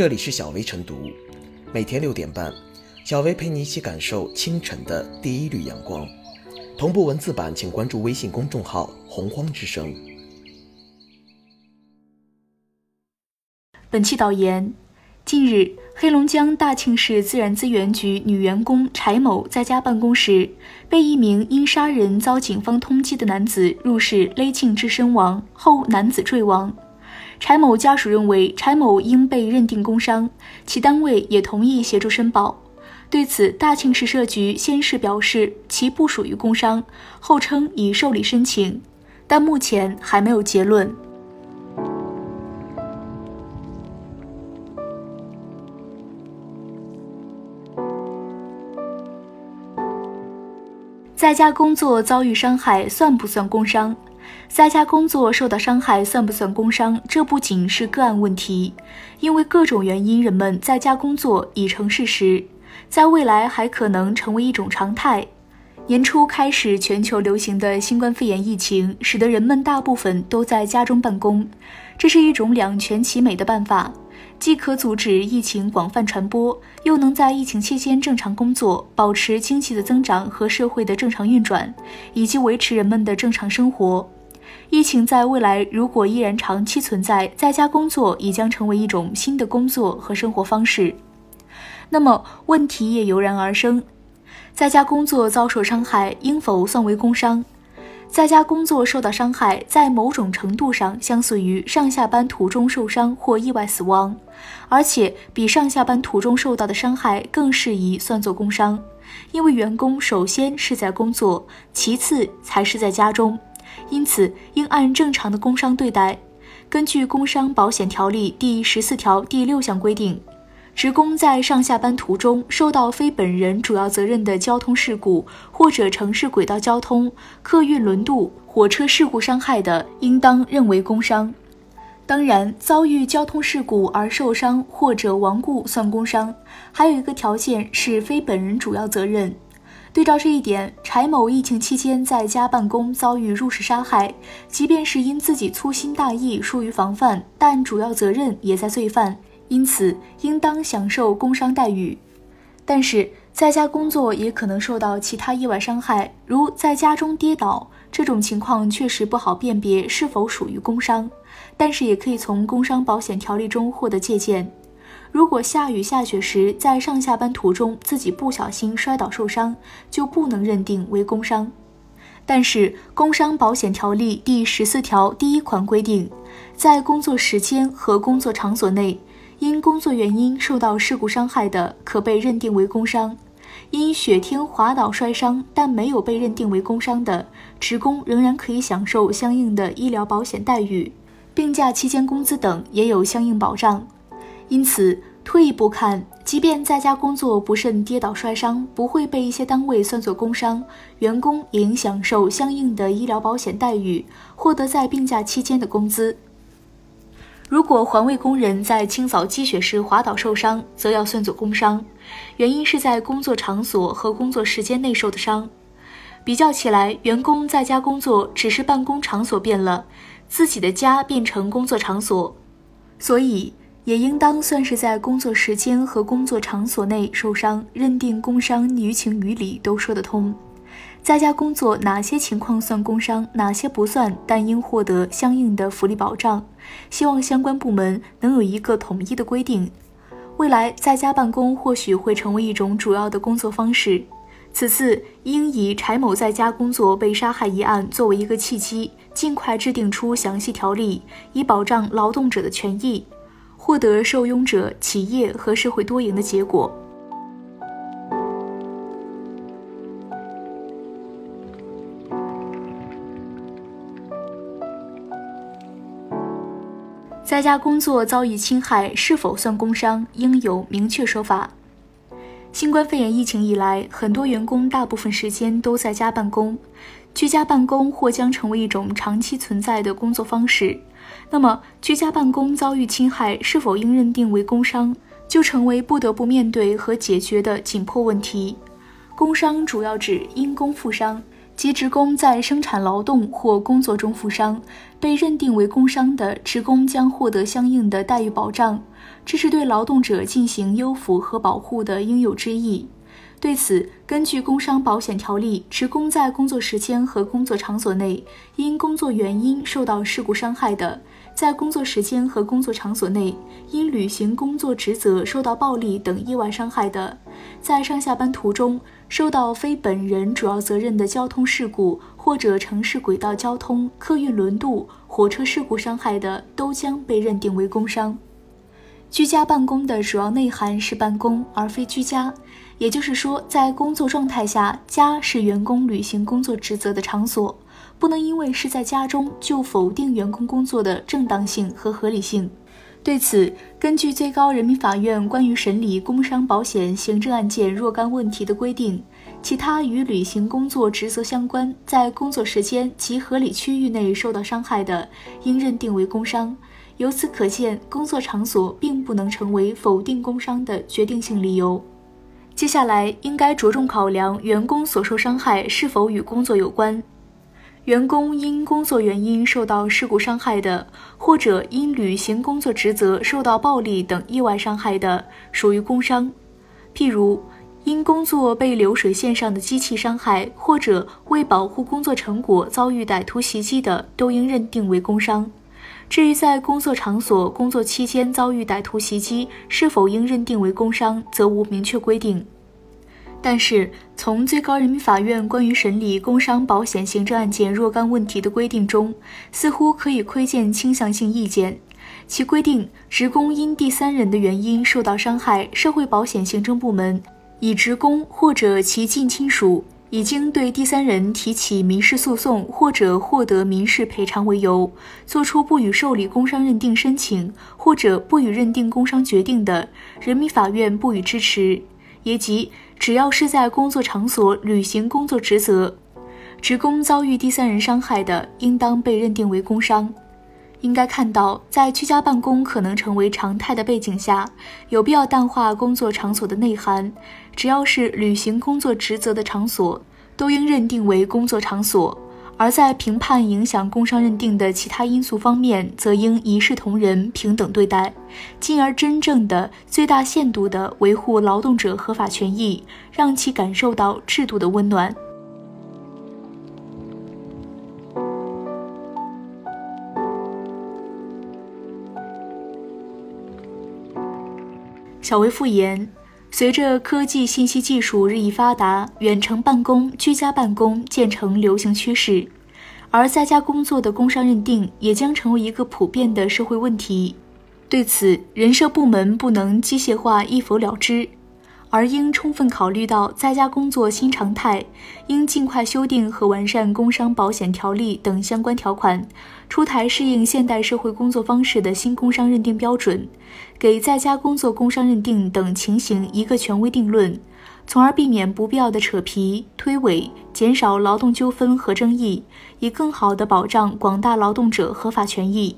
这里是小薇晨读，每天六点半，小薇陪你一起感受清晨的第一缕阳光。同步文字版，请关注微信公众号“洪荒之声”。本期导言：近日，黑龙江大庆市自然资源局女员工柴某在家办公时，被一名因杀人遭警方通缉的男子入室勒颈致身亡，后男子坠亡。柴某家属认为柴某应被认定工伤，其单位也同意协助申报。对此，大庆市社局先是表示其不属于工伤，后称已受理申请，但目前还没有结论。在家工作遭遇伤害算不算工伤？在家工作受到伤害算不算工伤？这不仅是个案问题，因为各种原因，人们在家工作已成事实，在未来还可能成为一种常态。年初开始全球流行的新冠肺炎疫情，使得人们大部分都在家中办公，这是一种两全其美的办法，既可阻止疫情广泛传播，又能在疫情期间正常工作，保持经济的增长和社会的正常运转，以及维持人们的正常生活。疫情在未来如果依然长期存在，在家工作也将成为一种新的工作和生活方式。那么问题也油然而生：在家工作遭受伤害应否算为工伤？在家工作受到伤害，在某种程度上相似于上下班途中受伤或意外死亡，而且比上下班途中受到的伤害更适宜算作工伤，因为员工首先是在工作，其次才是在家中。因此，应按正常的工伤对待。根据《工伤保险条例》第十四条第六项规定，职工在上下班途中受到非本人主要责任的交通事故，或者城市轨道交通、客运轮渡、火车事故伤害的，应当认为工伤。当然，遭遇交通事故而受伤或者亡故算工伤，还有一个条件是非本人主要责任。对照这一点，柴某疫情期间在家办公遭遇入室杀害，即便是因自己粗心大意疏于防范，但主要责任也在罪犯，因此应当享受工伤待遇。但是在家工作也可能受到其他意外伤害，如在家中跌倒，这种情况确实不好辨别是否属于工伤，但是也可以从工伤保险条例中获得借鉴。如果下雨下雪时在上下班途中自己不小心摔倒受伤，就不能认定为工伤。但是《工伤保险条例》第十四条第一款规定，在工作时间和工作场所内，因工作原因受到事故伤害的，可被认定为工伤。因雪天滑倒摔伤但没有被认定为工伤的职工，仍然可以享受相应的医疗保险待遇，病假期间工资等也有相应保障。因此，退一步看，即便在家工作不慎跌倒摔伤，不会被一些单位算作工伤，员工也应享受相应的医疗保险待遇，获得在病假期间的工资。如果环卫工人在清扫积雪时滑倒受伤，则要算作工伤，原因是在工作场所和工作时间内受的伤。比较起来，员工在家工作只是办公场所变了，自己的家变成工作场所，所以。也应当算是在工作时间和工作场所内受伤，认定工伤，于情于理都说得通。在家工作哪些情况算工伤，哪些不算，但应获得相应的福利保障。希望相关部门能有一个统一的规定。未来在家办公或许会成为一种主要的工作方式。此次应以柴某在家工作被杀害一案作为一个契机，尽快制定出详细条例，以保障劳动者的权益。获得受拥者、企业和社会多赢的结果。在家工作遭遇侵害是否算工伤，应有明确说法。新冠肺炎疫情以来，很多员工大部分时间都在家办公，居家办公或将成为一种长期存在的工作方式。那么，居家办公遭遇侵害是否应认定为工伤，就成为不得不面对和解决的紧迫问题。工伤主要指因工负伤，即职工在生产劳动或工作中负伤，被认定为工伤的职工将获得相应的待遇保障，这是对劳动者进行优抚和保护的应有之义。对此，根据工伤保险条例，职工在工作时间和工作场所内因工作原因受到事故伤害的，在工作时间和工作场所内因履行工作职责受到暴力等意外伤害的，在上下班途中。受到非本人主要责任的交通事故或者城市轨道交通、客运轮渡、火车事故伤害的，都将被认定为工伤。居家办公的主要内涵是办公而非居家，也就是说，在工作状态下，家是员工履行工作职责的场所，不能因为是在家中就否定员工工作的正当性和合理性。对此，根据最高人民法院关于审理工伤保险行政案件若干问题的规定，其他与履行工作职责相关，在工作时间及合理区域内受到伤害的，应认定为工伤。由此可见，工作场所并不能成为否定工伤的决定性理由。接下来，应该着重考量员工所受伤害是否与工作有关。员工因工作原因受到事故伤害的，或者因履行工作职责受到暴力等意外伤害的，属于工伤。譬如，因工作被流水线上的机器伤害，或者为保护工作成果遭遇歹徒袭击的，都应认定为工伤。至于在工作场所工作期间遭遇歹徒袭击，是否应认定为工伤，则无明确规定。但是，从最高人民法院关于审理工伤保险行政案件若干问题的规定中，似乎可以窥见倾向性意见。其规定，职工因第三人的原因受到伤害，社会保险行政部门以职工或者其近亲属已经对第三人提起民事诉讼或者获得民事赔偿为由，作出不予受理工伤认定申请或者不予认定工伤决定的，人民法院不予支持。也即，只要是在工作场所履行工作职责，职工遭遇第三人伤害的，应当被认定为工伤。应该看到，在居家办公可能成为常态的背景下，有必要淡化工作场所的内涵。只要是履行工作职责的场所，都应认定为工作场所。而在评判影响工伤认定的其他因素方面，则应一视同仁、平等对待，进而真正的、最大限度地维护劳动者合法权益，让其感受到制度的温暖。小维复言：随着科技信息技术日益发达，远程办公、居家办公渐成流行趋势。而在家工作的工伤认定也将成为一个普遍的社会问题。对此，人社部门不能机械化一否了之，而应充分考虑到在家工作新常态，应尽快修订和完善工伤保险条例等相关条款，出台适应现代社会工作方式的新工伤认定标准，给在家工作工伤认定等情形一个权威定论。从而避免不必要的扯皮推诿，减少劳动纠纷和争议，以更好地保障广大劳动者合法权益。